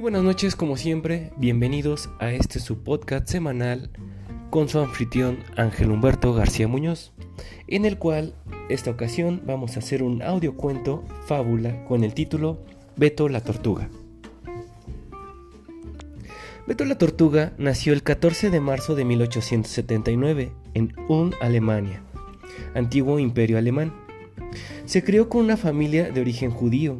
buenas noches, como siempre, bienvenidos a este su podcast semanal con su anfitrión Ángel Humberto García Muñoz, en el cual esta ocasión vamos a hacer un audio cuento fábula con el título Beto la Tortuga. Beto la Tortuga nació el 14 de marzo de 1879 en Un, Alemania, antiguo imperio alemán. Se crió con una familia de origen judío.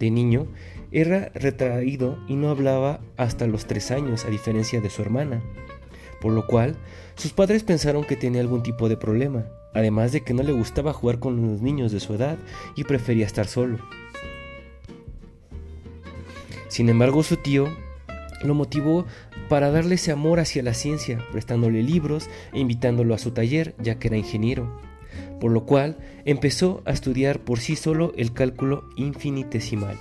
De niño, era retraído y no hablaba hasta los tres años, a diferencia de su hermana, por lo cual sus padres pensaron que tenía algún tipo de problema, además de que no le gustaba jugar con los niños de su edad y prefería estar solo. Sin embargo, su tío lo motivó para darle ese amor hacia la ciencia, prestándole libros e invitándolo a su taller, ya que era ingeniero, por lo cual empezó a estudiar por sí solo el cálculo infinitesimal.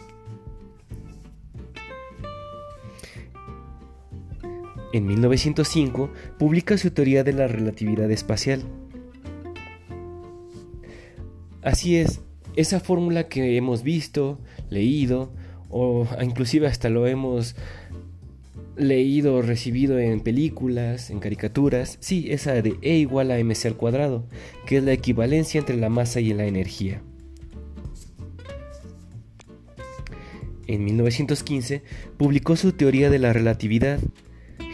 En 1905 publica su teoría de la relatividad espacial. Así es, esa fórmula que hemos visto, leído, o inclusive hasta lo hemos leído o recibido en películas, en caricaturas, sí, esa de E igual a mc al cuadrado, que es la equivalencia entre la masa y la energía. En 1915 publicó su teoría de la relatividad,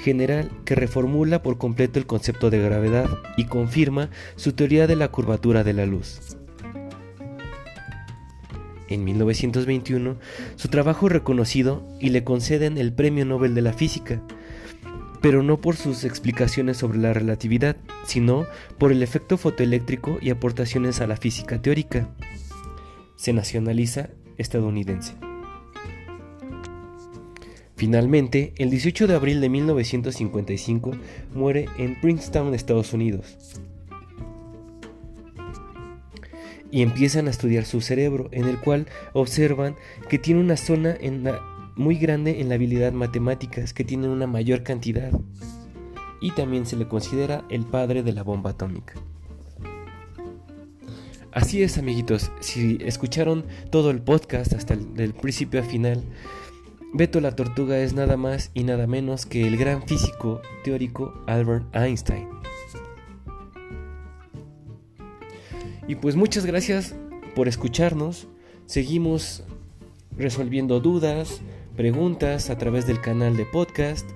general que reformula por completo el concepto de gravedad y confirma su teoría de la curvatura de la luz. En 1921, su trabajo reconocido y le conceden el Premio Nobel de la Física, pero no por sus explicaciones sobre la relatividad, sino por el efecto fotoeléctrico y aportaciones a la física teórica. Se nacionaliza estadounidense. Finalmente, el 18 de abril de 1955 muere en Princeton, Estados Unidos. Y empiezan a estudiar su cerebro, en el cual observan que tiene una zona muy grande en la habilidad matemáticas, que tiene una mayor cantidad. Y también se le considera el padre de la bomba atómica. Así es, amiguitos, si escucharon todo el podcast hasta el principio a final, Beto la Tortuga es nada más y nada menos que el gran físico teórico Albert Einstein. Y pues muchas gracias por escucharnos. Seguimos resolviendo dudas, preguntas a través del canal de podcast.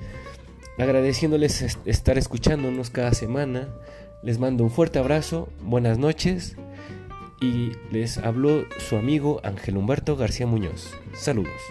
Agradeciéndoles estar escuchándonos cada semana. Les mando un fuerte abrazo, buenas noches y les habló su amigo Ángel Humberto García Muñoz. Saludos.